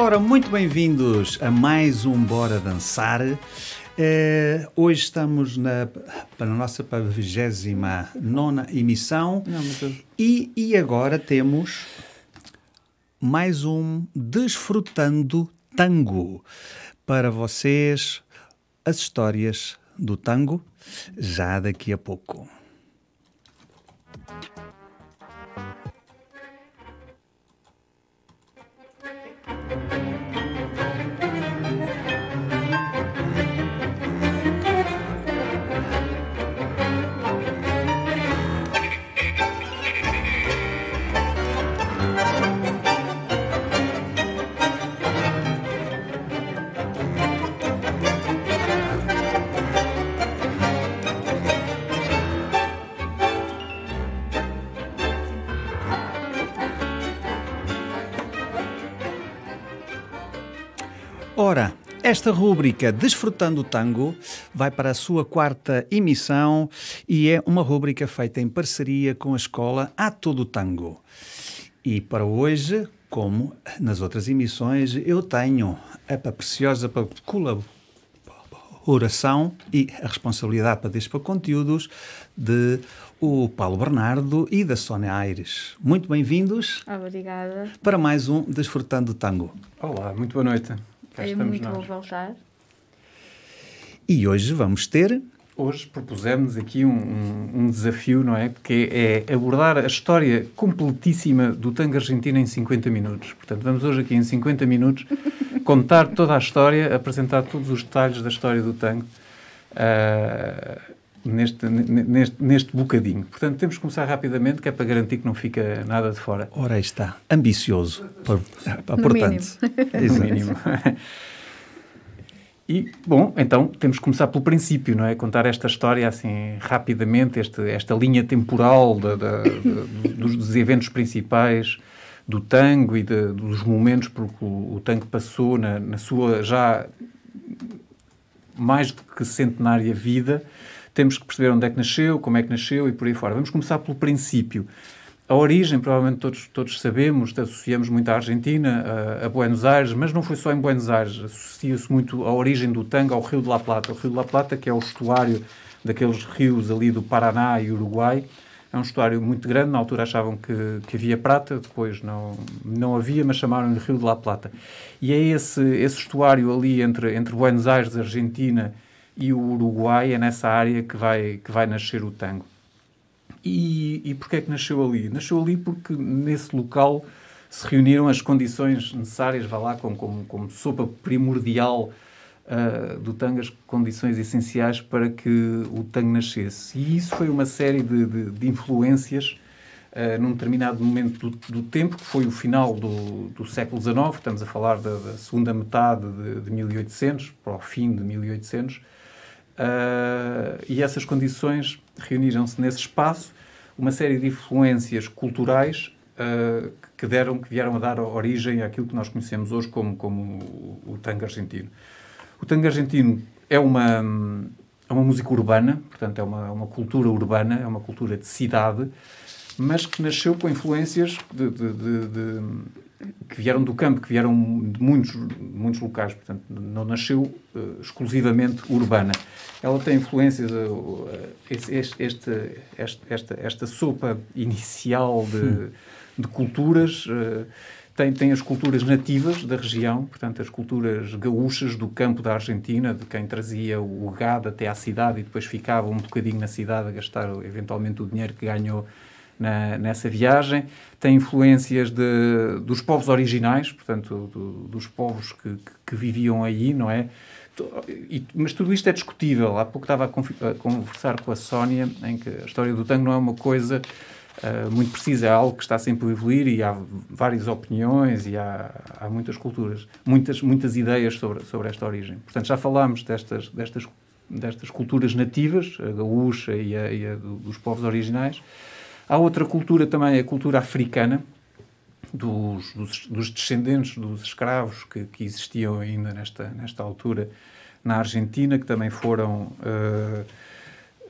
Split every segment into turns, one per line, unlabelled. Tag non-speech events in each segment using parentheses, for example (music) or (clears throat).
Ora, muito bem-vindos a mais um Bora Dançar. Eh, hoje estamos na, para a nossa 29 emissão
Não, eu-
e, e agora temos mais um Desfrutando Tango para vocês as histórias do tango já daqui a pouco. Esta rúbrica Desfrutando o Tango vai para a sua quarta emissão e é uma rúbrica feita em parceria com a escola A Todo Tango. E para hoje, como nas outras emissões, eu tenho a preciosa colaboração e a responsabilidade para despor conteúdos de o Paulo Bernardo e da Sónia Aires. Muito bem-vindos
Obrigada.
para mais um Desfrutando o Tango.
Olá, muito boa noite. Cá
é muito
nós.
bom voltar.
E hoje vamos ter
Hoje propusemos aqui um, um- um desafio, não é? Que é abordar a história completíssima do tango argentino em 50 minutos. Portanto, vamos hoje aqui em 50 minutos (laughs) contar toda a história, apresentar todos os detalhes da história do tango ah, neste, neste, neste bocadinho. Portanto, temos que começar rapidamente, que é para garantir que não fica nada de fora.
Ora aí está, ambicioso, por,
No
portanto. (laughs)
no
Exato.
mínimo. E, bom, então temos que começar pelo princípio, não é? Contar esta história assim rapidamente, este, esta linha temporal da- da- da- dos, dos eventos principais do tango e de- dos momentos por que o, o tango passou na, na sua já mais do que centenária vida. Temos que perceber onde é que nasceu, como é que nasceu e por aí fora. Vamos começar pelo princípio. A origem, provavelmente todos, todos sabemos, associamos muito à Argentina, a, a Buenos Aires, mas não foi só em Buenos Aires. Associa-se muito a origem do tango ao Rio de la Plata. O Rio de la Plata, que é o estuário daqueles rios ali do Paraná e Uruguai, é um estuário muito grande. Na altura achavam que, que havia prata, depois não, não havia, mas chamaram-lhe Rio de la Plata. E é esse, esse estuário ali entre, entre Buenos Aires, Argentina e o Uruguai, é nessa área que vai, que vai nascer o tango. E, e porquê é que nasceu ali? Nasceu ali porque nesse local se reuniram as condições necessárias, vá lá, como, como, como sopa primordial ah, do tango, as condições essenciais para que o tango nascesse. E isso foi uma série de, de, de influências ah, num determinado momento do, do tempo, que foi o final do, do século XIX, estamos a falar da, da segunda metade de, de 1800, para o fim de 1800, Uh, e essas condições reuniram-se nesse espaço uma série de influências culturais uh, que, deram, que vieram a dar origem àquilo que nós conhecemos hoje como, como o, o tango argentino. O tango argentino é uma, é uma música urbana, portanto é uma, uma cultura urbana, é uma cultura de cidade, mas que nasceu com influências de, de- de- de- que vieram do campo, que vieram de muitos, muitos locais, portanto, não nasceu eh, exclusivamente urbana. Ela tem influências, eh, este, este- este- esta, esta sopa inicial de, de culturas, eh, tem, tem as culturas nativas da região, portanto, as culturas gaúchas do campo da Argentina, de quem trazia o gado até à cidade e depois ficava um bocadinho na cidade a gastar eventualmente o dinheiro que ganhou na- nessa viagem. Tem influências de, dos povos originais, portanto, do- dos povos que, que- viviam aí, não é? E- mas tudo isto é discutível. Há pouco estava a, a conversar com a Sónia em que a história do tango não é uma coisa ah, muito precisa, é algo que está sempre a evoluir e há várias opiniões e há, há muitas culturas, muitas, muitas ideias sobre, sobre esta origem. Portanto, já falámos destas, destas, destas culturas nativas, a gaúcha e a, e a do- dos povos originais. Há outra cultura também, a cultura africana, dos, dos, dos descendentes dos escravos que, que existiam ainda nesta, nesta altura na Argentina, que também foram eh,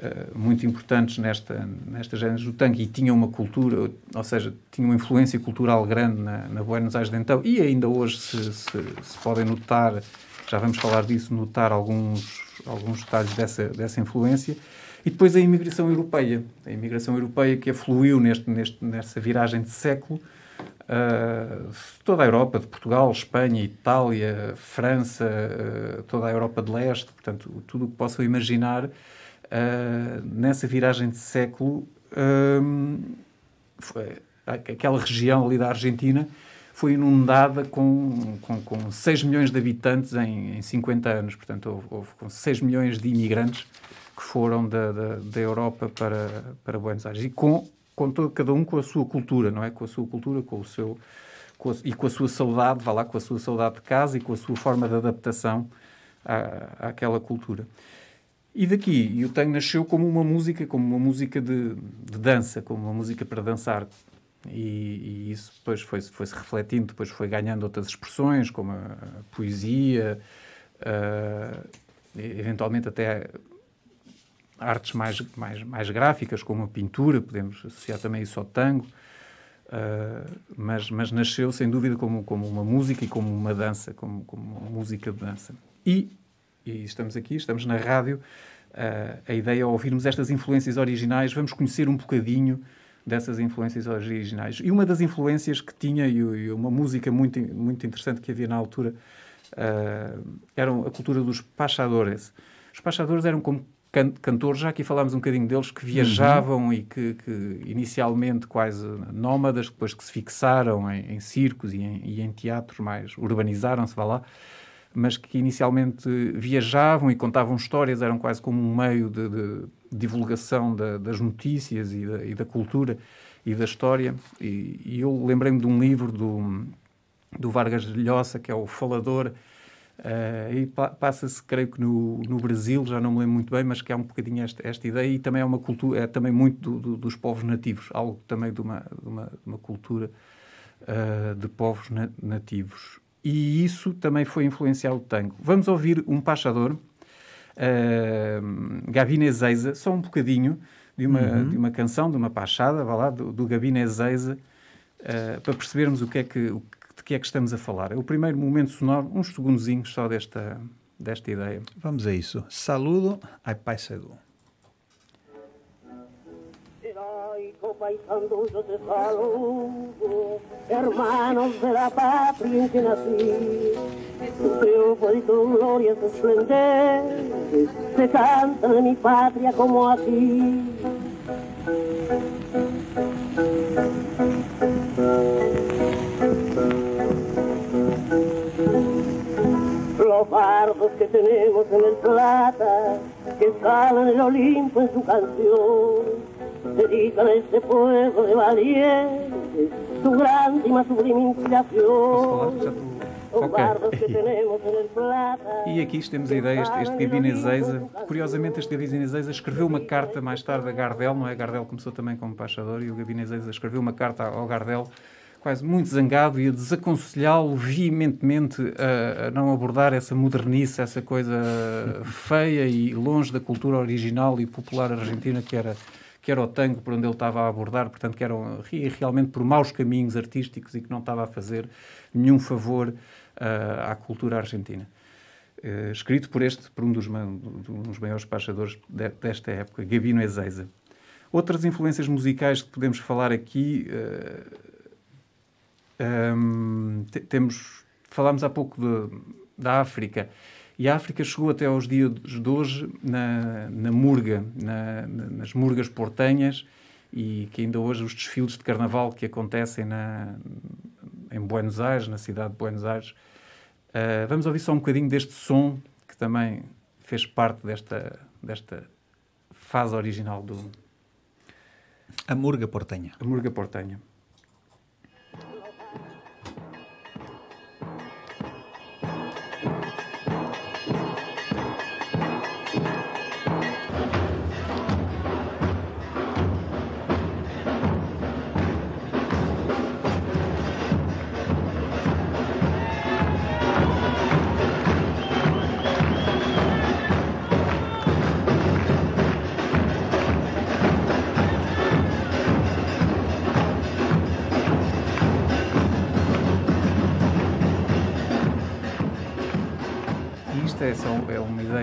uh, muito importantes nesta, nesta género do tango e tinham uma cultura, ou seja, tinham uma influência cultural grande na, na Buenos Aires de então e ainda hoje se, se, se, podem notar, já vamos falar disso, notar alguns, alguns detalhes dessa, dessa influência. E depois a imigração europeia, a imigração europeia que afluiu neste, neste, viragem de século, Uh, toda a Europa, de Portugal, Espanha, Itália, França, uh, toda a Europa de leste, portanto, tudo o que possam imaginar, uh, nessa viragem de século, foi, aquela região ali da Argentina foi inundada com, com, com 6 milhões de habitantes em, em 50 anos. Portanto, houve, houve com 6 milhões de imigrantes que foram da, da, da Europa para, para Buenos Aires. E com com todo, cada um com a sua cultura, não é? Com a sua cultura, com o seu com a, e com a sua saudade, vá lá, com a sua saudade de casa e com a sua forma de adaptação à, àquela cultura. E daqui, e o tango nasceu como uma música, como uma música de, de dança, como uma música para dançar. E, e isso depois foi-se foi refletindo, depois foi ganhando outras expressões, como a, a poesia, uh, eventualmente até artes mais, mais, mais gráficas, como a pintura, podemos associar também isso ao tango, uh, mas, mas nasceu sem dúvida como, como uma música e como uma dança, como, como uma música de dança. E, e estamos aqui, estamos na rádio, uh, a ideia é ouvirmos estas influências originais, vamos conhecer um bocadinho dessas influências originais. E uma das influências que tinha, e uma música muito, muito interessante que havia na altura, uh, era a cultura dos pachadores. Os pachadores eram como can cantores, já aqui falámos um bocadinho deles, que viajavam uhum. e que, que, inicialmente quase nómadas, depois que se fixaram em, em circos e em, e em, teatros mais, urbanizaram-se, vá lá, mas que inicialmente viajavam e contavam histórias, eram quase como um meio de, de divulgação da, das notícias e da, e da, cultura e da história. E, e eu lembrei-me de um livro do, do Vargas Llosa, que é o Falador, Uh, e pa passa-se, creio que no, no Brasil, já não me lembro muito bem, mas que há um bocadinho esta, esta ideia e também é uma cultura, é também muito do, do, dos povos nativos, algo também de uma, de uma, de uma cultura uh, de povos na nativos. E isso também foi influenciar o tango. Vamos ouvir um pachador, uh, Gabine Zeiza, só um bocadinho de uma, uhum. de uma canção, de uma pachada, vá lá, do, do Gabine Zeiza, uh, para percebermos o que é que, o que é que estamos a falar? É o primeiro momento sonoro, uns segundozinhos só desta, desta ideia.
Vamos a isso. Saludo ai te saludo, hermanos de la patria en que nací. Tu triunfo y tu gloria se esplendente, se canta de mi patria como aquí. los bardos que tenemos en el plata, que escalan el Olimpo en su canción, dedican a este pueblo de valientes su grande y más sublime inspiración.
Ok. (laughs) e aqui temos a ideia, este, este Gabino Ezeiza. Curiosamente, este Gabino Ezeiza escreveu uma carta mais tarde a Gardel, não é? Gardel começou também como embaixador e o Gabino Ezeiza escreveu uma carta ao Gardel quase muito zangado e a desaconselhá-lo veementemente a, a, não abordar essa modernice, essa coisa feia e longe da cultura original e popular argentina que era que era o tango por onde ele estava a abordar, portanto que eram realmente por maus caminhos artísticos e que não estava a fazer nenhum favor uh, à cultura argentina. Uh, escrito por este, por um dos, um dos maiores pachadores de, desta época, Gabino Ezeiza. Outras influências musicais que podemos falar aqui, uh, um, temos, falámos há pouco de, da África, e a África chegou até aos dias de hoje na, na Murga, na, nas Murgas portenhas, e que ainda hoje os desfiles de carnaval que acontecem na, em Buenos Aires, na cidade de Buenos Aires. Uh, vamos ouvir só um bocadinho deste som que também fez parte desta, desta fase original do.
A Murga Portenha.
A Murga Portenha.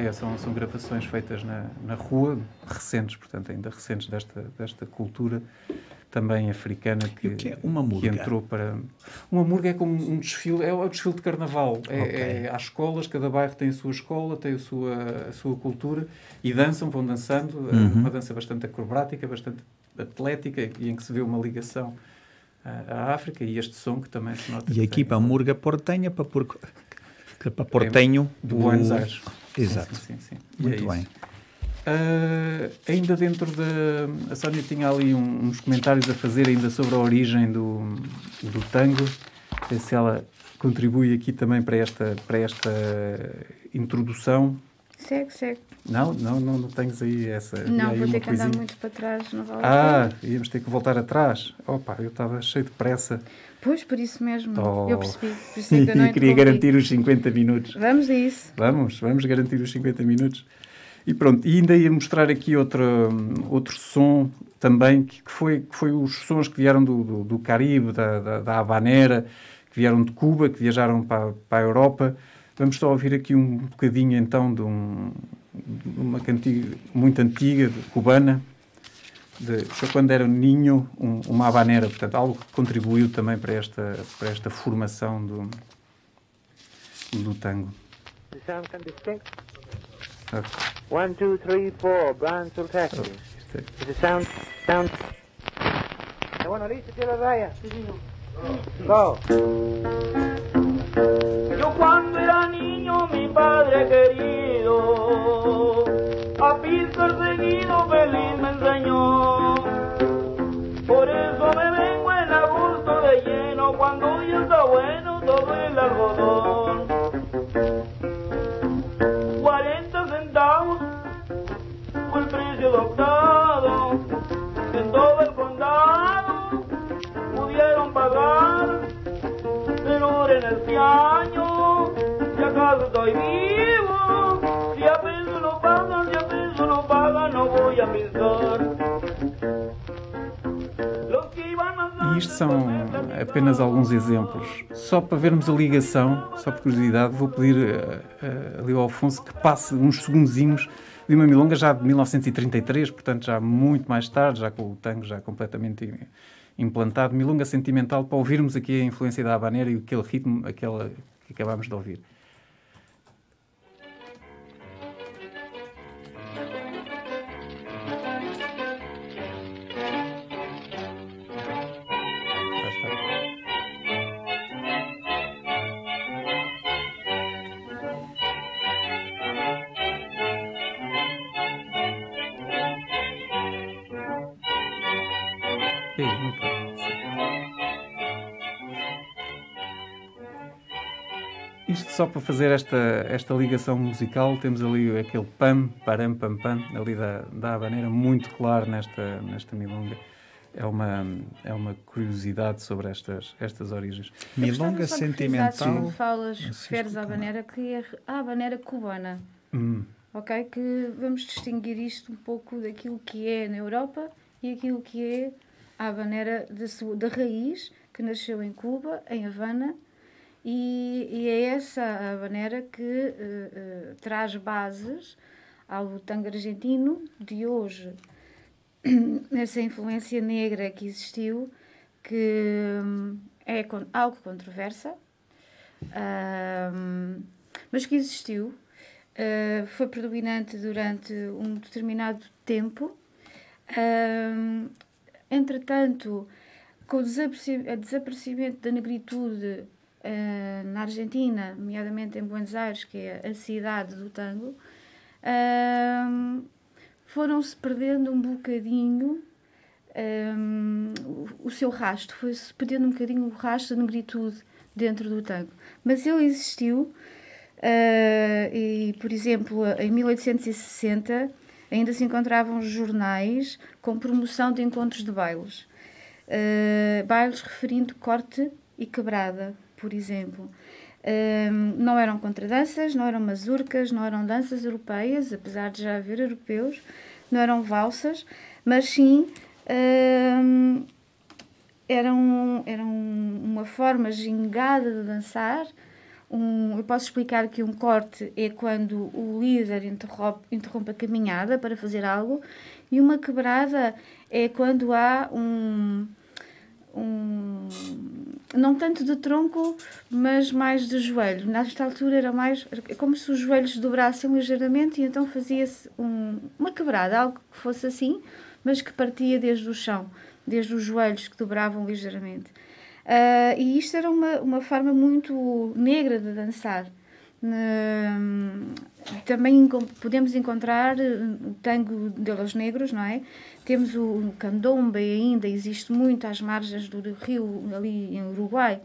Ideia, são, são gravações feitas na, na rua, recentes, portanto, ainda recentes desta, desta cultura também africana que,
que, é uma murga?
que entrou para. Uma murga é como um desfile, é o desfile de carnaval. É, okay. é, há escolas, cada bairro tem a sua escola, tem a sua, a sua cultura e dançam, vão dançando. Uhum. Uma dança bastante acrobática, bastante atlética e em que se vê uma ligação à África e este som que também se nota.
E aqui para a murga portenha, para, por, para portenho.
É de Buenos Aires.
Exato.
Sim, sim, sim.
Muito
é
bem.
Uh, ainda dentro da. A Sónia tinha ali um, uns comentários a fazer ainda sobre a origem do, do tango. Ver se ela contribui aqui também para esta, para esta introdução.
Segue, segue.
Não, não, não, não tens aí essa.
Não,
aí
vou ter que coisinha. andar muito para trás, não vale
Ah, íamos ter que voltar atrás. Opa, eu estava cheio de pressa.
Pois, por isso mesmo. Oh. Eu percebi. Por isso é que eu (laughs) não
queria garantir os 50 minutos.
Vamos a isso.
Vamos, vamos garantir os 50 minutos. E pronto, e ainda ia mostrar aqui outro, outro som também, que foi, que foi os sons que vieram do, do, do Caribe, da, da, da Habanera, que vieram de Cuba, que viajaram para, para a Europa. Vamos só ouvir aqui um bocadinho então de, um, de uma cantiga muito antiga, cubana, de, quando era ninho, um, uma habanera, portanto, algo que contribuiu também para esta, para esta formação do, do tango.
One, two, three, four, Brian Sultaki. Oh, Is it sound? Sound? Bueno, listo, tira raya. Go.
Yo cuando era niño, mi padre querido, a perseguido feliz Por eso me vengo en agosto de lleno, cuando ya está bueno todo el algodón. adoptado en todo el condado pudieron pagar pero en este año. Si acaso estoy vivo
E isto são apenas alguns exemplos. Só para vermos a ligação, só por curiosidade, vou pedir ali ao Alfonso que passe uns segundinhos de uma milonga já de 1933, portanto já muito mais tarde, já com o tango já completamente implantado. Milonga sentimental para ouvirmos aqui a influência da habanera e aquele ritmo aquela que acabámos de ouvir. Para fazer esta, esta ligação musical, temos ali aquele pam, param, pam, pam, ali da, da habaneira, muito claro nesta, nesta milonga. É uma, é uma curiosidade sobre estas, estas origens.
Milonga sentimental.
falas, referes à habanera, que é a habanera cubana.
Hum.
Ok? Que vamos distinguir isto um pouco daquilo que é na Europa e aquilo que é a habanera da raiz, que nasceu em Cuba, em Havana, e, e é essa a maneira que uh, uh, traz bases ao tango argentino de hoje. (clears throat) Essa influência negra que existiu, que um, é algo controversa, um, mas que existiu, uh, foi predominante durante um determinado tempo. Um, entretanto, com o desaparecimento da negritude uh, na Argentina, nomeadamente em Buenos Aires, que é a cidade do tango, uh, foram-se perdendo um bocadinho um, o, o, seu rastro, foi-se perdendo um bocadinho o rastro da negritude dentro do tango. Mas ele existiu, uh, e, por exemplo, em 1860 ainda se encontravam jornais com promoção de encontros de bailes. Uh, bailes referindo corte e quebrada por exemplo. Um, não eram contradanças, não eram mazurcas, não eram danças europeias, apesar de já haver europeus, não eram valsas, mas sim um, eram, eram uma forma gingada de dançar, Um, eu posso explicar que um corte é quando o líder interrompe, interrompe a caminhada para fazer algo, e uma quebrada é quando há um, um não tanto de tronco, mas mais de joelho. Nesta altura era mais como se os joelhos dobrassem ligeiramente e então fazia-se um, uma quebrada, algo que fosse assim, mas que partia desde o chão, desde os joelhos que dobravam ligeiramente. Uh, e isto era uma, uma forma muito negra de dançar. Uh, também podemos encontrar o tango de los negros, não é? Temos o candombe ainda, existe muito às margens do rio, ali em Uruguai.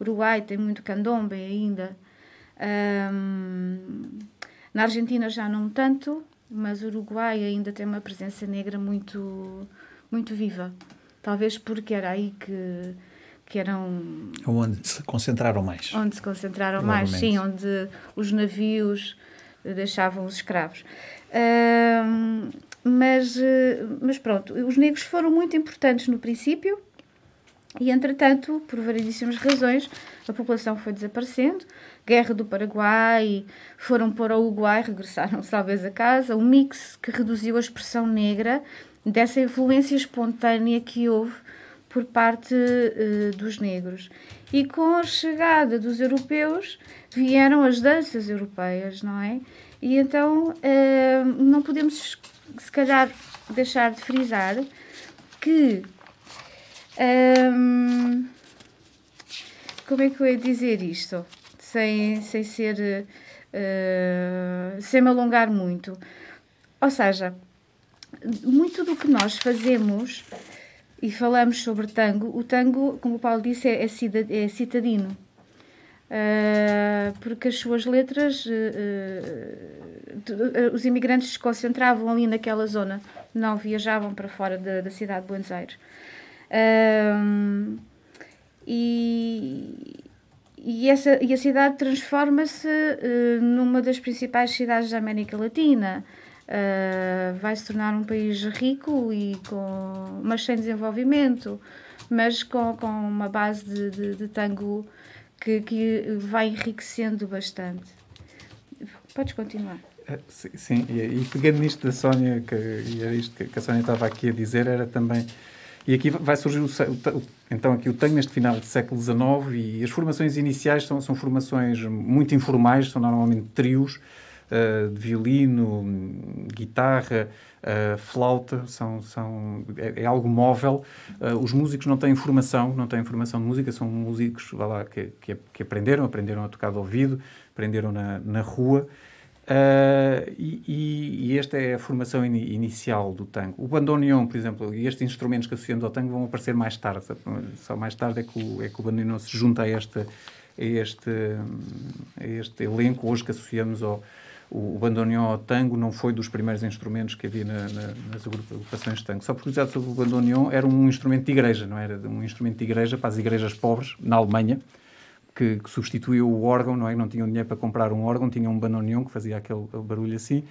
Uruguai tem muito candombe ainda. Um, na Argentina já não tanto, mas Uruguai ainda tem uma presença negra muito, muito viva. Talvez porque era aí que que eram
onde se concentraram mais.
onde se concentraram mais sim onde os navios deixavam os escravos. Uh, mas mas pronto os negros foram muito importantes no princípio e entretanto por variedíssimas razões a população foi desaparecendo. Guerra do Paraguai foram para o Uruguai regressaram (laughs) talvez a casa. Um mix que reduziu a expressão negra dessa influência espontânea que houve por parte uh, dos negros. E com a chegada dos europeus vieram as danças europeias, não é? E então uh, não podemos, se calhar, deixar de frisar que. Um, como é que eu ia dizer isto? Sem, sem ser. Uh, sem me alongar muito. Ou seja, muito do que nós fazemos e falamos sobre tango, o tango, como o Paulo disse, é, é, é citadino. Uh, porque as suas letras, uh, uh, os imigrantes se concentravam ali naquela zona, não viajavam para fora da, da cidade de Buenos Aires. e, e, essa, e a cidade transforma-se numa das principais cidades da América Latina uh, vai se tornar um país rico e com, mas sem desenvolvimento, mas com, com uma base de, de, de tango que, que vai enriquecendo bastante. Podes continuar.
Uh, sim, e, e, pegando nisto da Sónia, que, e era isto que a Sónia estava aqui a dizer, era também. E aqui vai surgir o, o, então aqui o tango neste final do século XIX e as formações iniciais são, são formações muito informais, são normalmente trios, uh, de violino, guitarra, uh, flauta, são, são, é, é algo móvel. Uh, os músicos não têm formação, não têm formação de música, são músicos vá lá, que, que, que aprenderam, aprenderam a tocar de ouvido, aprenderam na, na rua. Uh, e, e, esta é a formação in, inicial do tango. O bandoneon, por exemplo, e estes instrumentos que associamos ao tango vão aparecer mais tarde. Só mais tarde é que o, é que o bandoneon se junta a, esta, a, este, a este elenco hoje que associamos ao, o, o bandoneon ao tango não foi dos primeiros instrumentos que havia na, na, nas agrupações de tango. Só por curiosidade sobre o bandoneon, era um instrumento de igreja, não era? Um instrumento de igreja para as igrejas pobres, na Alemanha, que, que substituiu o órgão, não é? Não tinham dinheiro para comprar um órgão, tinham um bandoneon que fazia aquele barulho assim.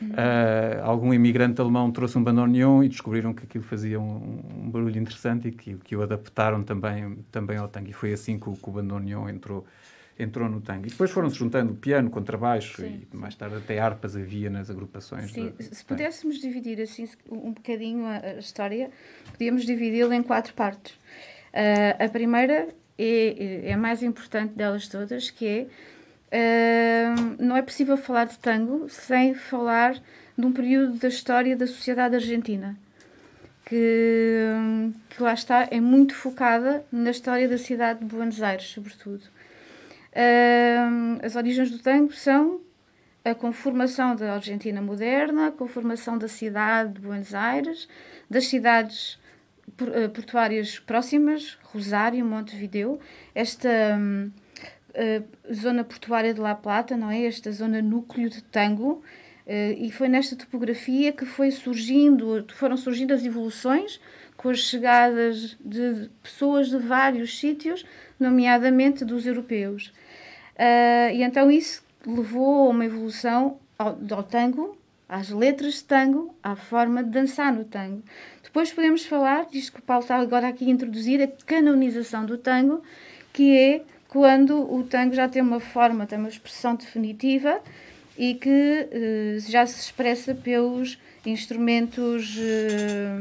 Uhum. Uh, algum imigrante alemão trouxe um bandoneon e descobriram que aquilo fazia um, um barulho interessante e que, que, o adaptaram também, também ao tango. E foi assim que o, que o bandoneon entrou entrou no tango. E depois foram-se juntando piano, contrabaixo sim, e mais tarde até harpas havia nas agrupações.
Sim, se pudéssemos dividir assim um bocadinho a, a história, podíamos dividi-la em quatro partes. Uh, a primeira é, é a mais importante delas todas, que é uh, não é possível falar de tango sem falar de um período da história da sociedade argentina. Que, que lá está, é muito focada na história da cidade de Buenos Aires, sobretudo. As origens do tango são a conformação da Argentina moderna, a conformação da cidade de Buenos Aires, das cidades eh, portuárias próximas, Rosário, Montevideo, esta uh, zona portuária de La Plata, não é? Esta zona núcleo de tango, uh, e foi nesta topografia que foi surgindo, foram surgindo as evoluções com as chegadas de pessoas de vários sítios, nomeadamente dos europeus. Uh, e então isso levou a uma evolução ao, ao, tango, às letras de tango, à forma de dançar no tango. Depois podemos falar, disto que o Paulo está agora aqui a introduzir, a canonização do tango, que é quando o tango já tem uma forma, tem uma expressão definitiva e que eh, já se expressa pelos instrumentos eh,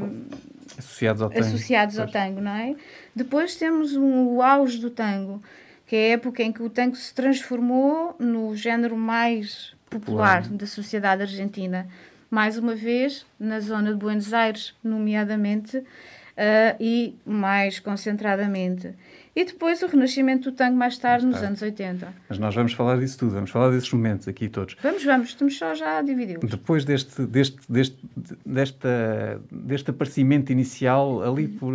Associados ao tango.
associados ao tango, não é? Depois temos um, o auge do tango, que é a época em que o tango se transformou no género mais popular da sociedade argentina. Mais uma vez, na zona de Buenos Aires, nomeadamente, ah, e mais concentradamente. E depois o renascimento do tango mais tarde, nos
tarde.
anos 80.
Mas nós vamos falar disso tudo, vamos falar desses momentos aqui todos.
Vamos, vamos, estamos só já a dividi-los.
Depois deste, deste, deste, desta, deste aparecimento inicial, ali por.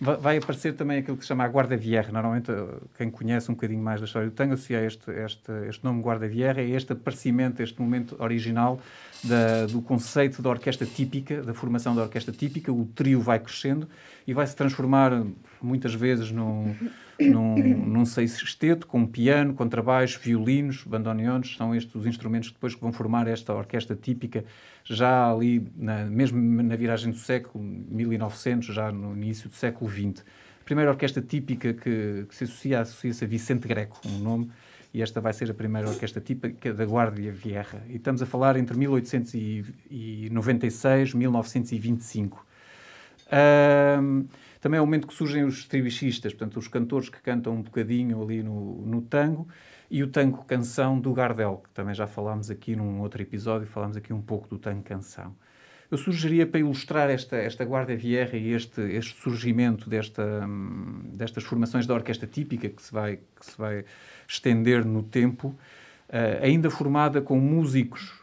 Eh, vai- aparecer também aquilo que se chama a Guarda Vierra. Normalmente, eh, quem conhece um bocadinho mais da história do tango associa este, este, este nome Guarda Vierra a este aparecimento, este momento original da, do conceito da orquestra típica, da formação da orquestra típica. O trio vai crescendo e vai se transformar muitas vezes num, num, num sexteto com piano, contrabaixo, violinos, bandoneones. São estes os instrumentos depois que vão formar esta orquestra típica já ali, na, mesmo na viragem do século 1900, já no início do século XX. A primeira orquestra típica que, que se associa, associa-se a Vicente Greco, um nome, e esta vai ser a primeira orquestra típica da Guardia Vierra. E estamos a falar entre 1896 e 1925. Ahm, também é o momento que surgem os tribichistas, portanto, os cantores que cantam um bocadinho ali no, no tango, e o tango canção do Gardel, que também já falámos aqui num outro episódio, falámos aqui um pouco do tango canção. Eu sugeria para ilustrar esta, esta Guarda Vierra e este, este surgimento desta, destas formações da orquestra típica que se vai, que se vai estender no tempo, eh, ainda formada com músicos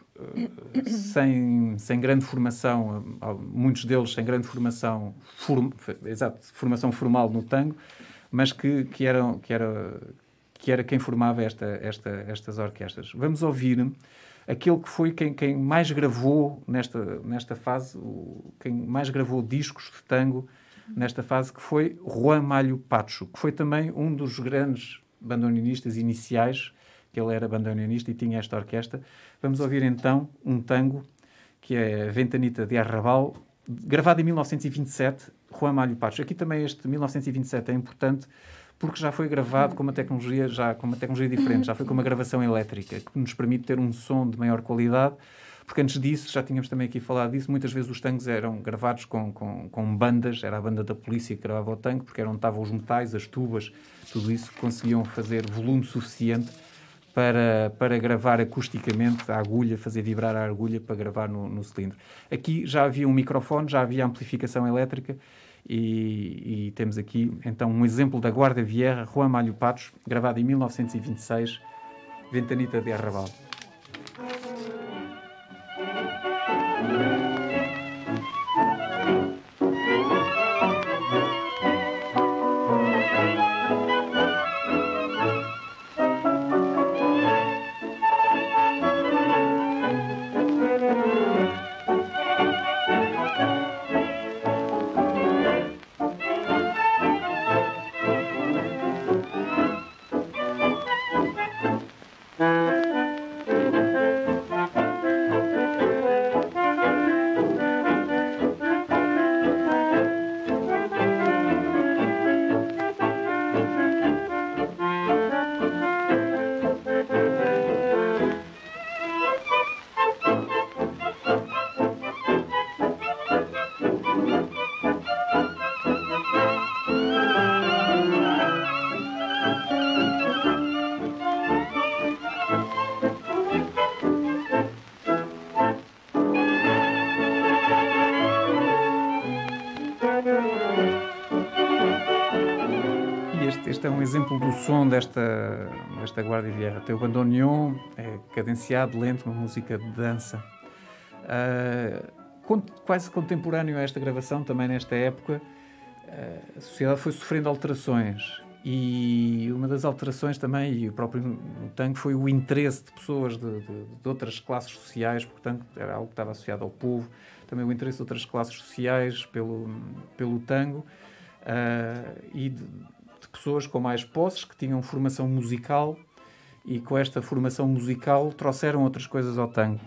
sem, sem grande formação, muitos deles sem grande formação, form, exato, formação formal no tango, mas que, que, eram, que, era, que era quem formava esta, esta, estas orquestras. Vamos ouvir aquele que foi quem, quem mais gravou nesta, nesta fase, quem mais gravou discos de tango nesta fase, que foi Juan Malho Pacho, que foi também um dos grandes bandoneonistas iniciais, ele era bandoneonista e tinha esta orquestra. Vamos ouvir então um tango que é Ventanita de Arrabal, gravado em 1927, Juan Malho Pacho. Aqui também este 1927 é importante porque já foi gravado com uma tecnologia já com uma tecnologia diferente, já foi com uma gravação elétrica que nos permite ter um som de maior qualidade. Porque antes disso, já tínhamos também aqui falado disso, muitas vezes os tanques eram gravados com, com, com bandas, era a banda da polícia que gravava o tanque, porque era onde estavam os metais, as tubas, tudo isso, conseguiam fazer volume suficiente para, para gravar acusticamente a agulha, fazer vibrar a agulha para gravar no, no cilindro. Aqui já havia um microfone, já havia amplificação elétrica e, e temos aqui então um exemplo da Guarda Vierra, Juan Malho Patos, gravado em 1926, Ventanita de Arrabal. Exemplo do som desta, desta Guarda Vierra. Tem o bandoneon, é cadenciado, lento, uma música de dança. Con- quase contemporâneo a esta gravação, também nesta época, ah, a sociedade foi sofrendo alterações. E uma das alterações também, e o próprio tango, foi o interesse de pessoas de, de- de outras classes sociais, portanto, era algo que estava associado ao povo, também o interesse de outras classes sociais pelo, pelo tango, ah, e de, de pessoas com mais posses, que tinham formação musical, e com esta formação musical trouxeram outras coisas ao tango.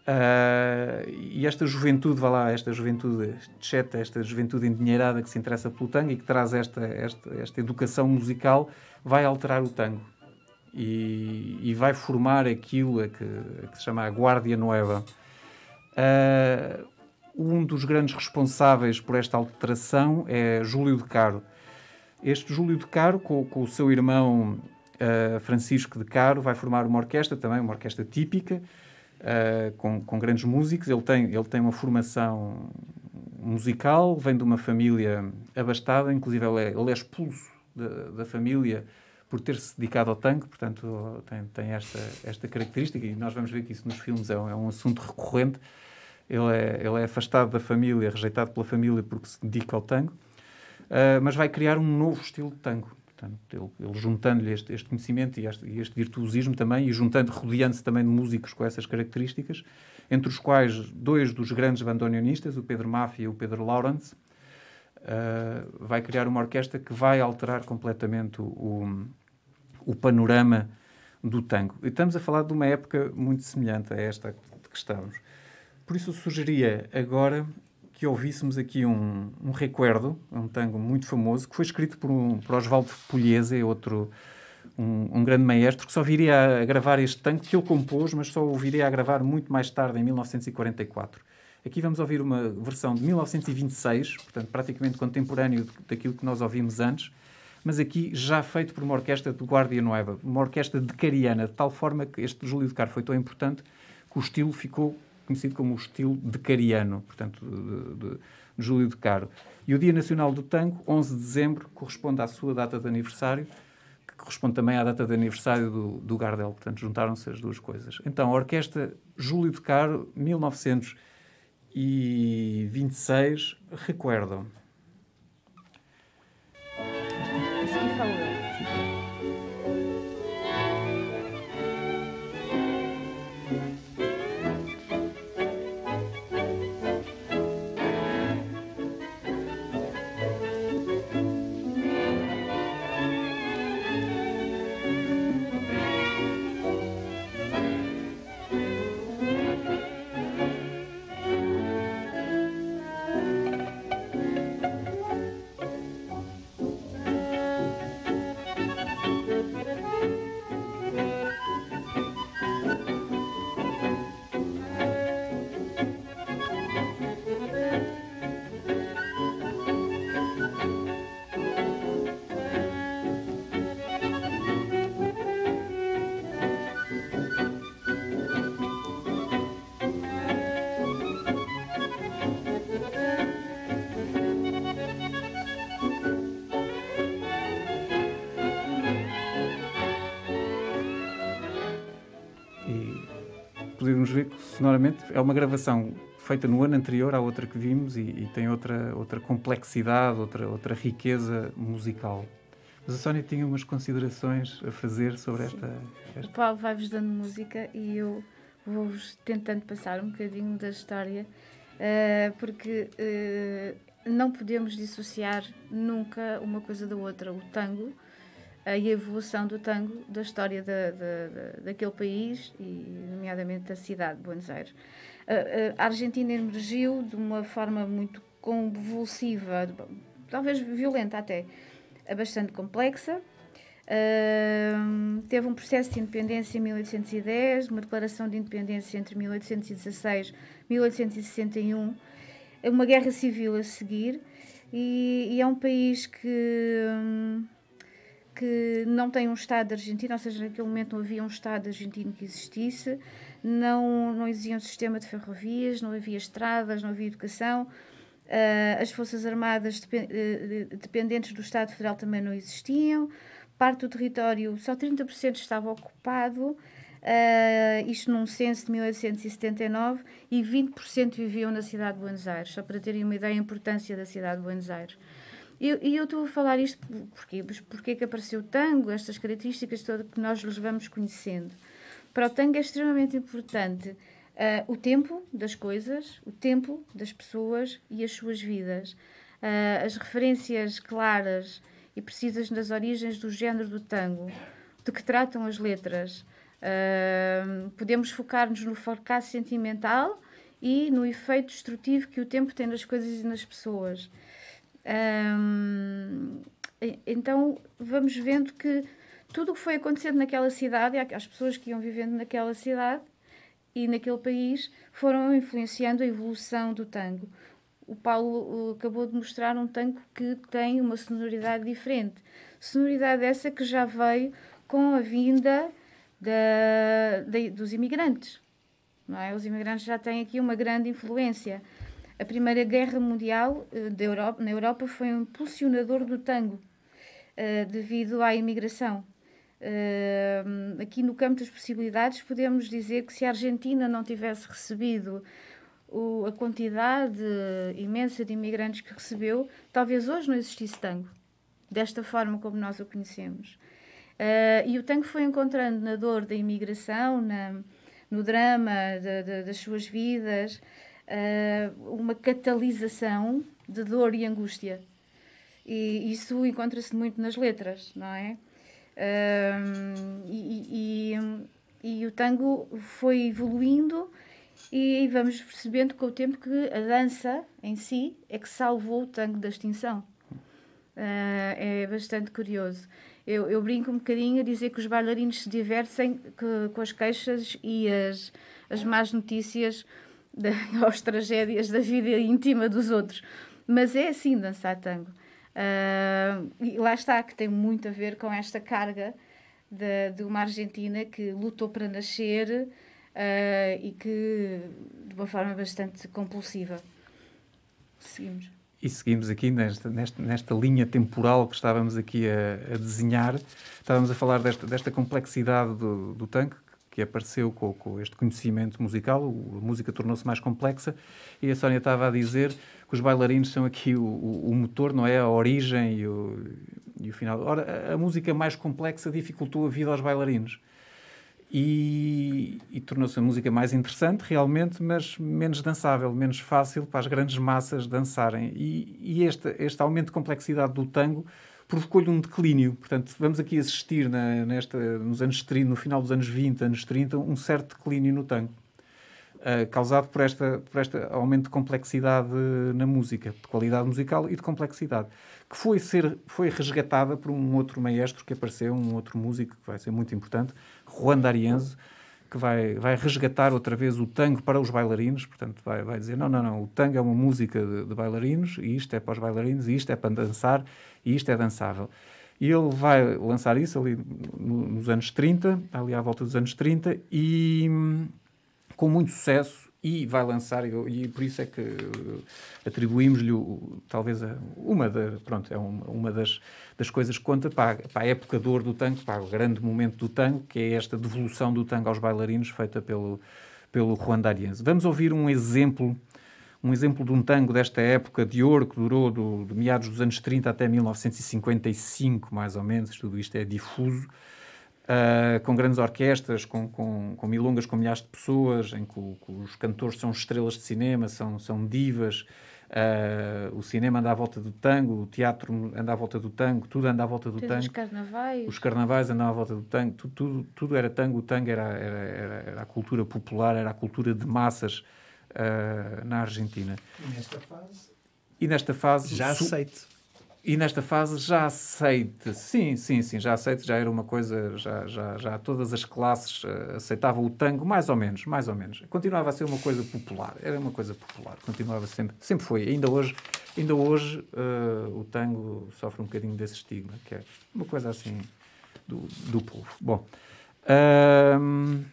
Uh, e esta juventude, vá lá, esta juventude cheta, esta juventude endinheirada que se interessa pelo tango e que traz esta, esta, esta educação musical, vai alterar o tango e, e vai formar aquilo a que, a que, se chama a Guardia Nueva. Uh, um dos grandes responsáveis por esta alteração é Júlio de Caro. Este Júlio de Caro, com, com o seu irmão uh, Francisco de Caro, vai formar uma orquestra, também uma orquestra típica, uh, com, com, grandes músicos. Ele tem, ele tem uma formação musical, vem de uma família abastada, inclusive ele é, ele é expulso da, da, família por ter se dedicado ao tanque, portanto tem, tem esta, esta característica e nós vamos ver que isso nos filmes é um, é um assunto recorrente. Ele é, ele é afastado da família, rejeitado pela família porque se dedica ao tango, uh, mas vai criar um novo estilo de tango. Portanto, ele, ele juntando-lhe este, este, conhecimento e este, este, virtuosismo também, e juntando, rodeando-se também de músicos com essas características, entre os quais dois dos grandes bandoneonistas, o Pedro Mafia e o Pedro Lawrence, uh, vai criar uma orquestra que vai alterar completamente o, o, o, panorama do tango. E estamos a falar de uma época muito semelhante a esta de que estamos. Por isso, eu sugeria agora que ouvíssemos aqui um, um recuerdo, um tango muito famoso, que foi escrito por, um, por Osvaldo Pugliese, outro um, um, grande maestro, que só viria a gravar este tango que ele compôs, mas só o viria a gravar muito mais tarde, em 1944. Aqui vamos ouvir uma versão de 1926, portanto, praticamente contemporâneo daquilo que nós ouvimos antes, mas aqui já feito por uma orquestra de Guardia Nueva, uma orquestra decariana, de tal forma que este Júlio de Caro foi tão importante que o estilo ficou conhecido como o estilo decariano, portanto, de, de, de Júlio de Caro. E o Dia Nacional do Tango, 11 de dezembro, corresponde à sua data de aniversário, que corresponde também à data de aniversário do, do Gardel. Portanto, juntaram-se as duas coisas. Então, a Orquestra Júlio de Caro, 1926, recuerdo. Sonoramente é uma gravação feita no ano anterior à outra que vimos e, e, tem outra, outra complexidade, outra, outra riqueza musical. Mas a Sónia tinha umas considerações a fazer sobre esta, esta...
O Paulo vai-vos dando música e eu vou-vos tentando passar um bocadinho da história, uh, porque uh, não podemos dissociar nunca uma coisa da outra. O tango a evolução do tango da história da, da, daquele país e, nomeadamente, da cidade de Buenos Aires. A, a Argentina emergiu de uma forma muito convulsiva, talvez violenta até, bastante complexa. Uh, teve um processo de independência em 1810, uma declaração de independência entre 1816 e 1861, uma guerra civil a seguir, e, e é um país que. Um, que não tem um Estado argentino, ou seja, naquele momento não havia um Estado argentino que existisse, não, não existia um sistema de ferrovias, não havia estradas, não havia educação, uh, as Forças Armadas eh, dependentes do Estado Federal também não existiam, parte do território, só 30% estava ocupado, uh, isto num censo de 1879, e 20% viviam na cidade de Buenos Aires, só para terem uma ideia da importância da cidade de Buenos Aires. E eu estou a falar isto porque, porque é que apareceu o tango, estas características todas que nós nos vamos conhecendo. Para o tango é extremamente importante uh, o tempo das coisas, o tempo das pessoas e as suas vidas. Uh, as referências claras e precisas das origens do género do tango, de que tratam as letras, Uh, podemos focar-nos no fracasso sentimental e no efeito destrutivo que o tempo tem nas coisas e nas pessoas. Um, então vamos vendo que tudo o que foi acontecendo naquela cidade, as pessoas que iam vivendo naquela cidade e naquele país, foram influenciando a evolução do tango. O Paulo uh, acabou de mostrar um tango que tem uma sonoridade diferente. Sonoridade essa que já veio com a vinda da, da, dos imigrantes. Não é? Os imigrantes já têm aqui uma grande influência. A Primeira Guerra Mundial da Europa, na Europa foi um impulsionador do tango, uh, devido à imigração. Uh, aqui no campo das possibilidades, podemos dizer que se a Argentina não tivesse recebido a quantidade imensa de imigrantes que recebeu, talvez hoje não existisse tango, desta forma como nós o conhecemos. E o tango foi encontrando na dor da imigração, na, no drama de, de, das suas vidas, uh, uma catalisação de dor e angústia. E isso encontra-se muito nas letras, não é? e, e, e, o tango foi evoluindo e vamos percebendo com o tempo que a dança em si é que salvou o tango da extinção. Uh, é bastante curioso. Eu, eu, brinco um bocadinho a dizer que os bailarinos se divertem com as queixas e as, as más notícias, (laughs) da, as tragédias da vida íntima dos outros. Mas é assim dançar tango. Uh, e lá está, que tem muito a ver com esta carga de, de uma Argentina que lutou para nascer uh, e que de uma forma bastante compulsiva. Seguimos.
E seguimos aqui nesta, nesta, nesta linha temporal que estávamos aqui a, a desenhar. Estávamos a falar desta, desta complexidade do, do tanque, que apareceu com, com, este conhecimento musical, a música tornou-se mais complexa, e a Sónia estava a dizer que os bailarinos são aqui o, o, o motor, não é? A origem e o, e o final. Ora, a, música mais complexa dificultou a vida aos bailarinos. E, e tornou-se a música mais interessante, realmente, mas menos dançável, menos fácil para as grandes massas dançarem. E, e este, este aumento de complexidade do tango provocou-lhe um declínio. Portanto, vamos aqui assistir na, nesta, nos anos 30, no final dos anos 20, anos 30, um certo declínio no tango. Uh, causado por, esta, por este aumento de complexidade na música, de qualidade musical e de complexidade, que foi, ser, foi resgatada por um outro maestro que apareceu, um outro músico que vai ser muito importante, Juan D'Arienzo, que vai, vai resgatar outra vez o tango para os bailarinos, portanto vai, vai dizer, não, não, não, o tango é uma música de, de bailarinos, e isto é para os bailarinos, e isto é para dançar, e isto é dançável. E ele vai lançar isso ali nos anos 30, ali à volta dos anos 30, e com muito sucesso e vai lançar, e, por isso é que atribuímos-lhe talvez uma, da, pronto, é uma, uma das, das coisas que conta para, para a época de ouro do tango, para o grande momento do tango, que é esta devolução do tango aos bailarinos feita pelo, pelo Juan D'Arienzo. Vamos ouvir um exemplo um exemplo de um tango desta época de ouro que durou do, de meados dos anos 30 até 1955, mais ou menos, tudo isto é difuso, Uh, com grandes orquestras, com, com, com, milongas com milhares de pessoas, em que, o, que, os cantores são estrelas de cinema, são, são divas. Uh, o cinema anda à volta do tango, o teatro anda à volta do tango, tudo anda à volta do
Tens
tango.
Os carnavais.
Os carnavais andam à volta do tango, tudo, tudo, tudo era tango. O tango era, era, era, era, a cultura popular, era a cultura de massas uh, na Argentina.
E nesta fase?
E nesta fase...
Já aceite.
E nesta fase já aceite, sim, sim, sim, já aceite, já era uma coisa, já, já, já todas as classes uh, aceitavam o tango, mais ou menos, mais ou menos. Continuava a ser uma coisa popular, era uma coisa popular, continuava sempre, sempre foi. Ainda hoje, ainda hoje uh, o tango sofre um bocadinho desse estigma, que é uma coisa assim do, do povo. Bom, uh,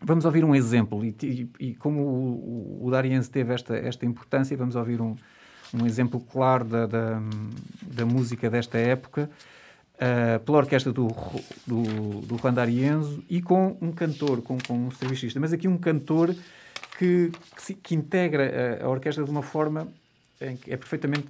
vamos ouvir um exemplo, e, e, e como o, o Dariense teve esta, esta importância, vamos ouvir um um exemplo claro da, da, da música desta época, uh, pela orquestra do, do, do Juan D'Arienzo e com um cantor, com, com um serviçista. Mas aqui um cantor que, que, que integra a, a, orquestra de uma forma é perfeitamente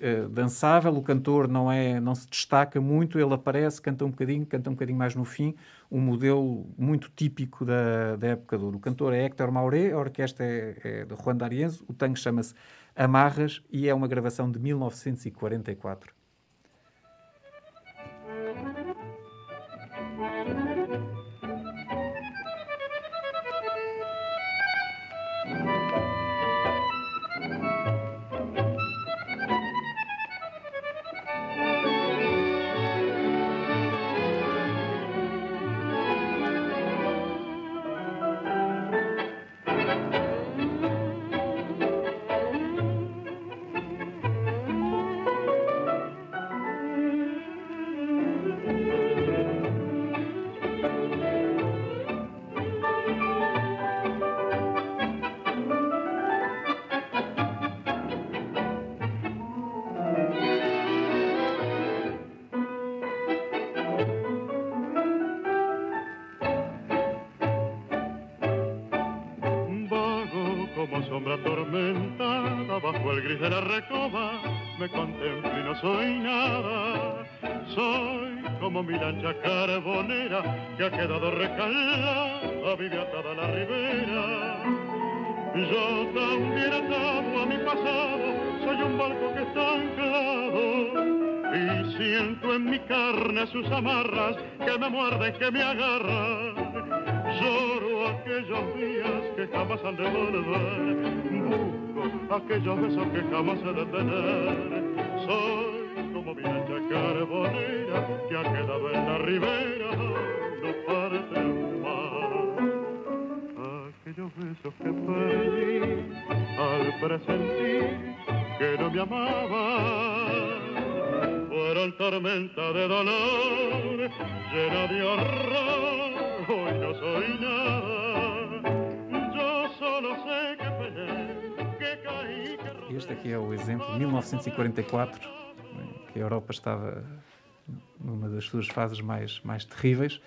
uh, dançável, o cantor não, é, não se destaca muito, ele aparece, canta um bocadinho, canta um bocadinho mais no fim, um modelo muito típico da, da época do O cantor é Héctor Mauré, a orquestra é, é de Juan D'Arienzo, o tango chama-se Amarras e é uma gravação de 1944.
Me agarran. Lloro aquellos días que jamás han de volver, busco aquellos besos que jamás he de tener. Soy como mi ancha carbonera que ha quedado en la ribera, no parte más. Aquellos besos que perdí al presentir que no me amaban fueron tormenta de dolor, llena de horror, hoy no soy nada, yo solo sé que peleé, que caí, que rodei.
Este aqui é o exemplo, 1944, que a Europa estava numa das suas fases mais, mais terríveis.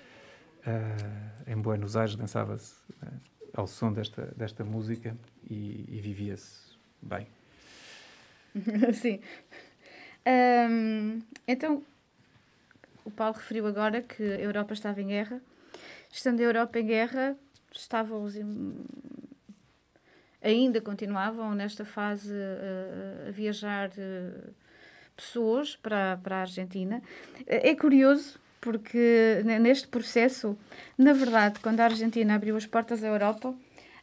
Uh, em Buenos Aires dançava-se uh, ao som desta, desta música e, e vivia-se bem. (laughs)
Sim. Um, então, o Paulo referiu agora que a Europa estava em guerra. Estando a Europa em guerra, estavam os, ainda continuavam nesta fase uh, a viajar uh, pessoas para, para a Argentina. É curioso porque neste processo, na verdade, quando a Argentina abriu as portas à Europa,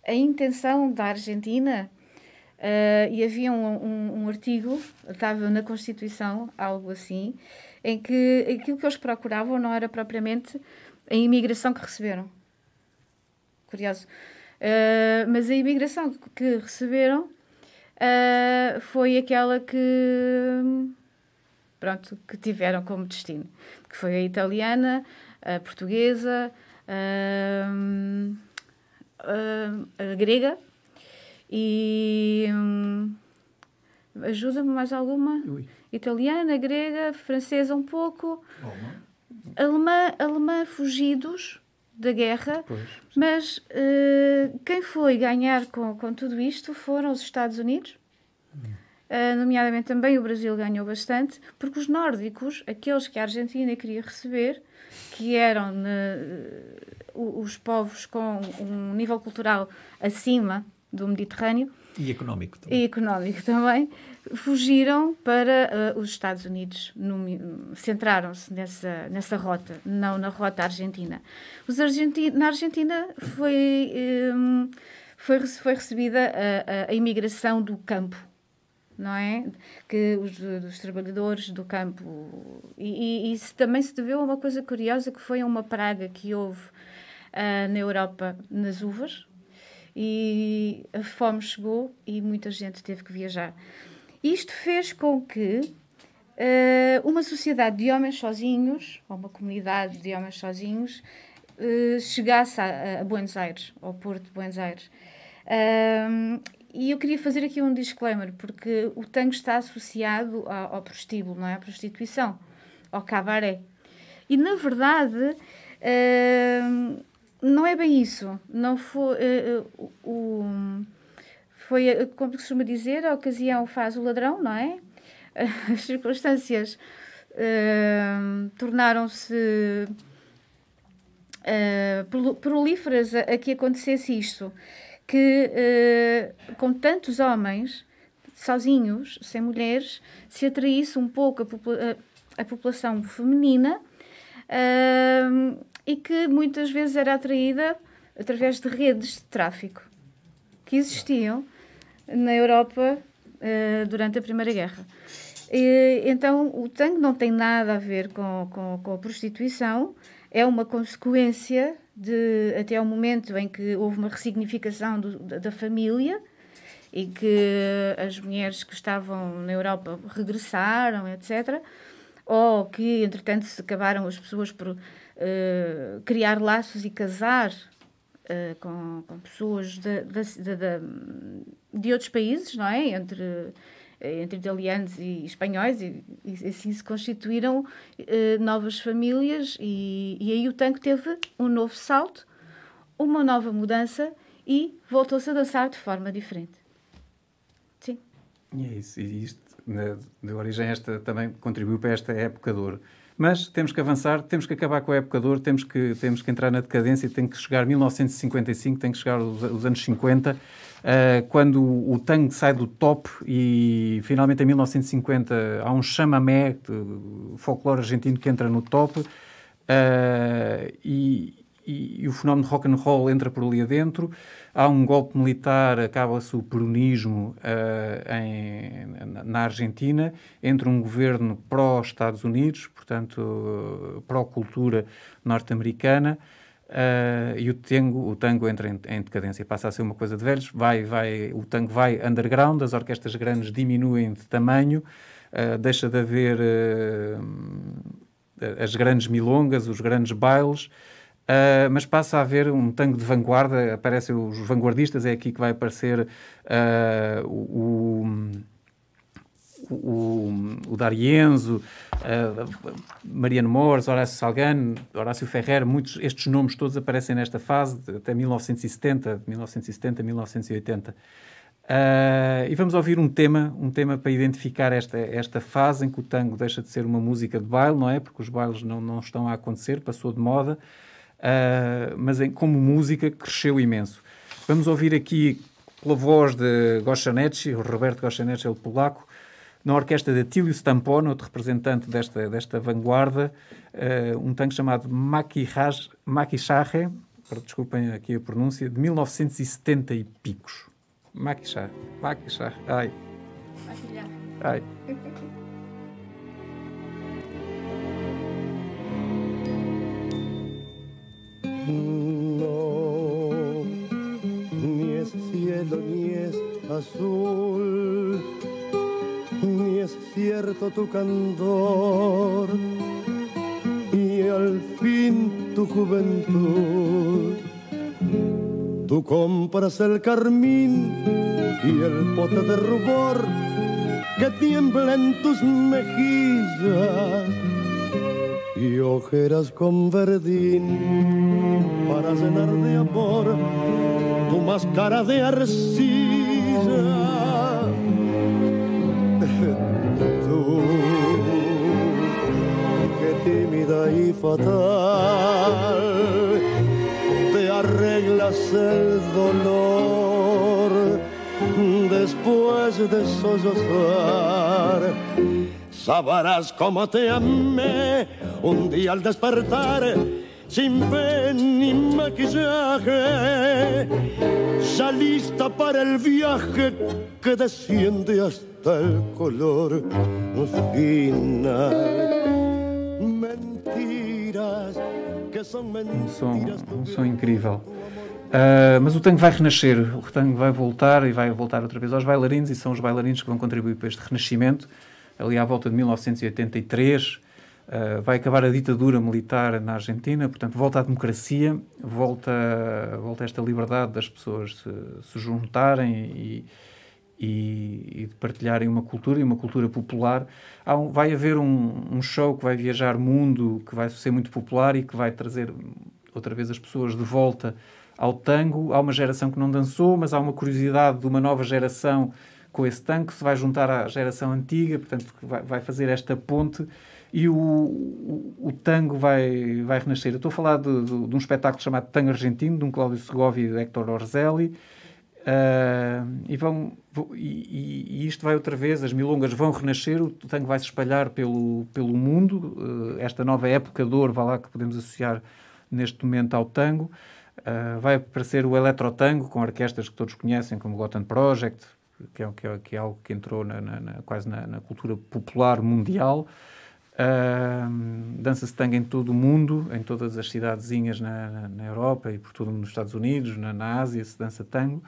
a intenção da Argentina Uh, e havia um, um, um, artigo, estava na Constituição, algo assim, em que aquilo que eles procuravam não era propriamente a imigração que receberam. Curioso. Uh, mas a imigração que receberam uh, foi aquela que pronto que tiveram como destino que foi a italiana a portuguesa a grega e hum, ajuda-me mais alguma? Ui. Italiana, grega, francesa um pouco. Alemã, alemã fugidos da guerra, pois, mas uh, quem foi ganhar com, com tudo isto foram os Estados Unidos, uh, nomeadamente também o Brasil ganhou bastante, porque os nórdicos, aqueles que a Argentina queria receber, que eram uh, os povos com um nível cultural acima do Mediterrâneo.
E económico também.
E económico também. Fugiram para uh, os Estados Unidos, centraram-se nessa, nessa rota, não na rota argentina. Os argenti na Argentina foi, um, foi, foi recebida a, a, a, imigração do campo, não é? Que os dos trabalhadores do campo. E, e, isso também se deveu a uma coisa curiosa que foi uma praga que houve uh, na Europa nas uvas, e a fome chegou e muita gente teve que viajar. Isto fez com que uh, uma sociedade de homens sozinhos, ou uma comunidade de homens sozinhos, uh, chegasse a, a, Buenos Aires, ao Porto de Buenos Aires. Uh, e eu queria fazer aqui um disclaimer, porque o tango está associado ao, ao prostíbulo, não é? À prostituição, ao cabaré. E, na verdade, não é bem isso. Não foi. Uh, uh, foi, uh, como costuma dizer, a ocasião faz o ladrão, não é? (laughs) As circunstâncias tornaram-se prolíferas a, a, que acontecesse isto. Que com tantos homens sozinhos, sem mulheres, se atraísse um pouco a, popula a, a população feminina e que muitas vezes era atraída através de redes de tráfico que existiam na Europa uh, durante a Primeira Guerra. E, então, o tango não tem nada a ver com, com, com a prostituição, é uma consequência de até o momento em que houve uma ressignificação do, da, família e que as mulheres que estavam na Europa regressaram, etc. Ou que, entretanto, se acabaram as pessoas por uh, criar laços e casar uh, com, com, pessoas de, de, de, de, outros países, não é? Entre, entre italianos e espanhóis, e, e assim se constituíram novas famílias, e, e aí o tango teve um novo salto, uma nova mudança e voltou-se a dançar de forma diferente.
E é isso, e isto, na, de origem, esta também contribuiu para esta época de ouro. Mas temos que avançar, temos que acabar com a época de temos que, temos que entrar na decadência, tem que chegar 1955, tem que chegar os, os anos 50, uh, quando o, tango sai do top e finalmente em 1950 há um chamamé, folclore argentino que entra no top. Uh, e, e, e, o fenómeno rock and roll entra por ali adentro. Há um golpe militar, acaba-se o peronismo uh, em, na Argentina, entre um governo pró-Estados Unidos, portanto, pró-cultura norte-americana, uh, e o tango, o tango entra em, em, decadência, passa a ser uma coisa de velhos, vai, vai, o tango vai underground, as orquestras grandes diminuem de tamanho, uh, deixa de haver as grandes milongas, os grandes bailes, Uh, mas passa a haver um tango de vanguarda, aparecem os vanguardistas, é aqui que vai aparecer uh, o, o, o D'Arienzo, uh, Mariano Mores, Horácio Salgano, Horácio Ferrer, muitos, estes nomes todos aparecem nesta fase, até 1970, 1970, 1980. Uh, e vamos ouvir um tema, um tema para identificar esta, esta fase em que o tango deixa de ser uma música de baile, não é? Porque os bailes não, não estão a acontecer, passou de moda uh, mas em, como música cresceu imenso. Vamos ouvir aqui pela voz de Goshanecki, o Roberto Goshanecki, ele polaco, na orquestra de Atílio Stampone, outro representante desta, desta vanguarda, uh, um tango chamado Makishahe, desculpem aqui a pronúncia, de 1970 e picos. Makishahe, Makishahe, ai. Ai. (laughs)
azul, ni es cierto tu candor, y al fin tu juventud. Tú compras el carmín y el pote de rubor que tiembla en tus mejillas y ojeras con verdín para llenar de amor tu máscara de arcilla. Tú, que tímida y fatal, te arreglas el dolor después de sollozar sabrás cómo te amé un día al despertar sin fe ni maquillaje, ya lista para el viaje que desciende hasta el color final. Mentiras que son mentiras.
Um som, um som incrível. Uh, mas o tango vai renascer, o tango vai voltar e vai voltar outra vez aos bailarinos, e são os bailarinos que vão contribuir para este renascimento ali à volta de 1983. Uh, vai acabar a ditadura militar na Argentina, portanto, volta à democracia, volta, volta esta liberdade das pessoas se, se juntarem e, e, e, de partilharem uma cultura e uma cultura popular. Um, vai haver um, um, show que vai viajar mundo, que vai ser muito popular e que vai trazer outra vez as pessoas de volta ao tango. Há uma geração que não dançou, mas há uma curiosidade de uma nova geração com esse tanque, se vai juntar à geração antiga, portanto, vai, vai fazer esta ponte e o, o, o, tango vai, vai renascer. Eu estou a falar de, de, de, um espetáculo chamado Tango Argentino, de um Cláudio Segovia e de Héctor Orzelli, uh, e, vão, e, e, isto vai outra vez, as milongas vão renascer, o tango vai se espalhar pelo, pelo mundo, uh, esta nova época de ouro, lá que podemos associar neste momento ao tango. Uh, vai aparecer o eletrotango, com orquestras que todos conhecem, como o Gotham Project, que é, que é, que é algo que entrou na, na, na, quase na, cultura popular mundial. Uh, Dança-se tango em todo o mundo, em todas as cidadezinhas na, na, Europa e por todo nos Estados Unidos, na, na Ásia se dança tango.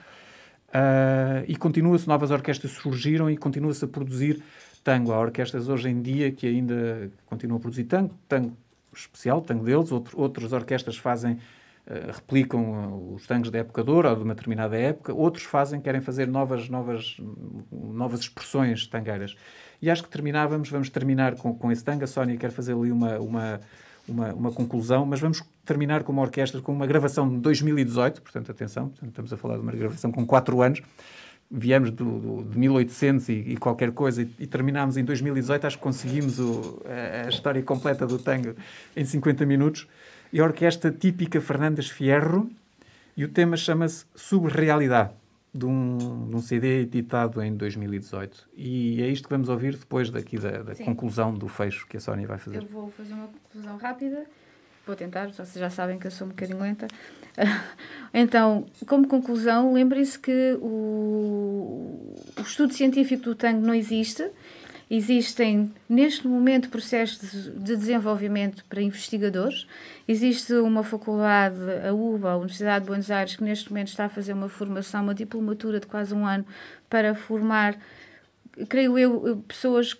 Uh, e continua-se, novas orquestras surgiram e continua-se a produzir tango. Há orquestras hoje em dia que ainda continuam a produzir tango, tango especial, tango deles, outro, outras orquestras fazem eh, replicam eh, os tangos da época de ouro ou de uma determinada época, outros fazem, querem fazer novas, novas, novas expressões tangueiras. E acho que terminávamos, vamos terminar com, com esse tango. A Sónia quer fazer ali uma, uma, uma, uma, conclusão, mas vamos terminar com uma orquestra, com uma gravação de 2018, portanto, atenção, portanto, estamos a falar de uma gravação com 4 anos, viemos do, do, de 1800 e, e qualquer coisa e, e, terminámos em 2018, acho que conseguimos o, a, a, história completa do tango em 50 minutos. E a orquestra típica Fernandes Fierro, e o tema chama-se Subrealidade, de um, de um CD editado em 2018. E é isto que vamos ouvir depois daqui da, da conclusão do fecho que a Sónia vai fazer.
Eu vou fazer uma conclusão rápida. Vou tentar, vocês já sabem que eu sou um bocadinho lenta. (laughs) Então, como conclusão, lembrem-se que o, o estudo científico do tango não existe. Existem, neste momento, processos de desenvolvimento para investigadores. Existe uma faculdade, a UBA, a Universidade de Buenos Aires, que neste momento está a fazer uma formação, uma diplomatura de quase um ano, para formar, creio eu, pessoas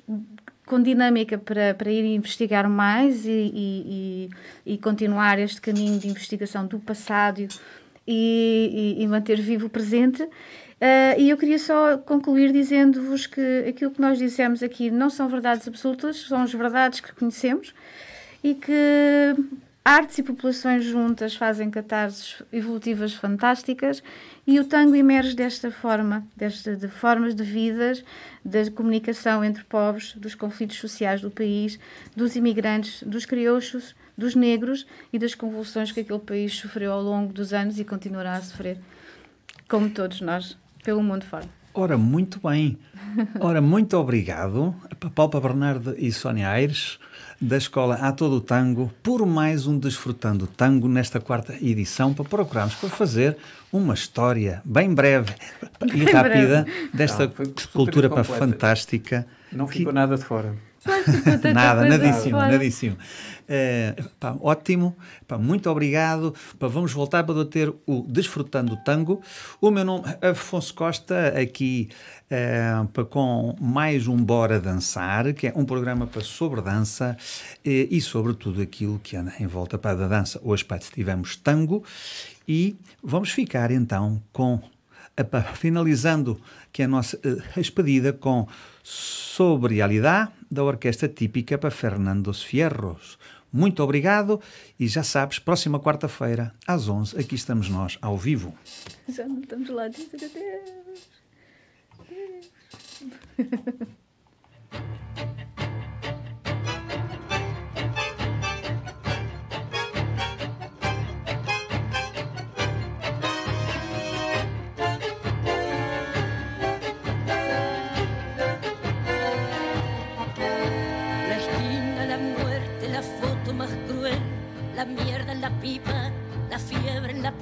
com dinâmica para, para ir investigar mais e, e, e, continuar este caminho de investigação do passado e, e manter vivo o presente. Uh, e eu queria só concluir dizendo-vos que aquilo que nós dissemos aqui não são verdades absolutas, são as verdades que conhecemos e que artes e populações juntas fazem catarses evolutivas fantásticas e o tango emerge desta forma, desta, de formas de vidas, da comunicação entre povos, dos conflitos sociais do país, dos imigrantes, dos criouxos, dos negros e das convulsões que aquele país sofreu ao longo dos anos e continuará a sofrer, como todos nós pelo mundo fora.
Ora, muito bem. Ora, muito obrigado a Paulo Bernardo e Sónia Aires, da Escola A Todo Tango, por mais um Desfrutando Tango nesta quarta edição, para procurarmos para fazer uma história bem breve e bem rápida breve. desta Não, cultura para fantástica.
Não ficou que... nada de fora.
Nada, nadíssimo, nadíssimo. Uh, pá, ótimo, pá, muito obrigado. Pá, vamos voltar para ter o Desfrutando Tango. O meu nome é Afonso Costa, aqui uh, com mais um Bora Dançar, que é um programa para sobre dança uh, e sobre tudo aquilo que anda em volta para da dança. Hoje pá, tivemos tango e vamos ficar então com, finalizando que é a nossa despedida com Sobrialidade da Orquestra Típica para Fernandos Fierros. Muito obrigado e já sabes, próxima quarta-feira, às 11, aqui estamos nós, ao vivo.
Já não estamos lá, dizer adeus. adeus. (laughs)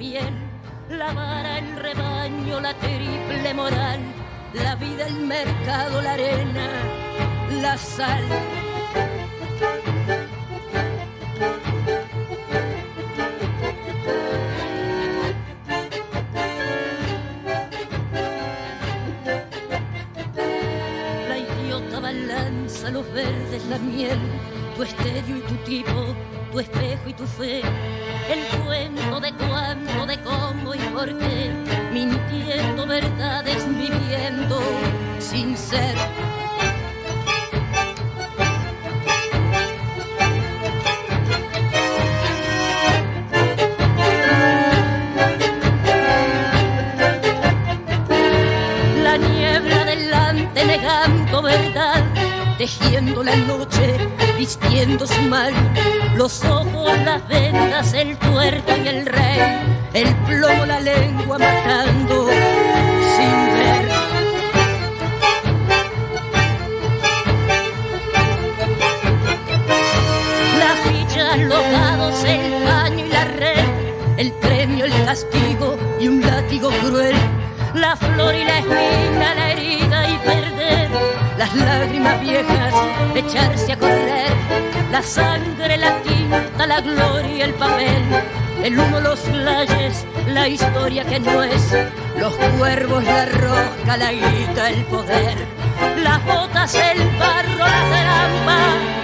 la vara, el rebaño, la triple moral, la vida, el mercado, la arena, la sal. La idiota balanza los verdes, la miel, tu estéreo y tu tipo, tu espejo y tu fe el cuento de cuándo, de cómo y por qué, mintiendo verdades, viviendo sin ser. Vistiendo su mal. Los ojos, las vendas, el tuerto y el rey, el plomo, la lengua matando sin ver. La ficha, los dados, el paño y la red, el premio, el castigo y un látigo cruel, la flor y la espina, la herida y perder, las lágrimas viejas, echarse a la sangre, la tinta, la gloria, el papel, el humo, los flashes, la historia que no es, los cuervos, la rosca, la guita, el poder, las botas, el barro, la trampa